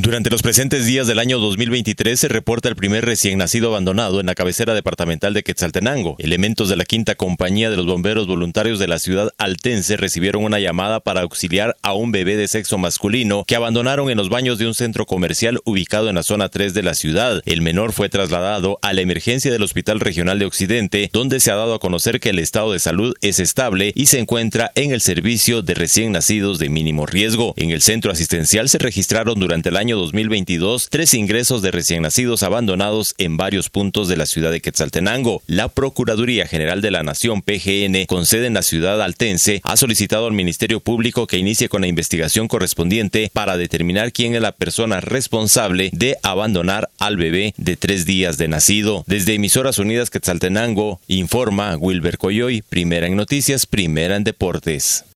Durante los presentes días del año 2023 se reporta el primer recién nacido abandonado en la cabecera departamental de Quetzaltenango. Elementos de la quinta compañía de los bomberos voluntarios de la ciudad altense recibieron una llamada para auxiliar a un bebé de sexo masculino que abandonaron en los baños de un centro comercial ubicado en la zona 3 de la ciudad. El menor fue trasladado a la emergencia del Hospital Regional de Occidente, donde se ha dado a conocer que el estado de salud es estable y se encuentra en el servicio de recién nacidos de mínimo riesgo. En el centro asistencial se registraron durante el año 2022 tres ingresos de recién nacidos abandonados en varios puntos de la ciudad de Quetzaltenango. La Procuraduría General de la Nación, PGN, con sede en la ciudad altense, ha solicitado al Ministerio Público que inicie con la investigación correspondiente para determinar quién es la persona responsable de abandonar al bebé de tres días de nacido. Desde Emisoras Unidas Quetzaltenango, informa Wilber Coyoy, primera en noticias, primera en deportes.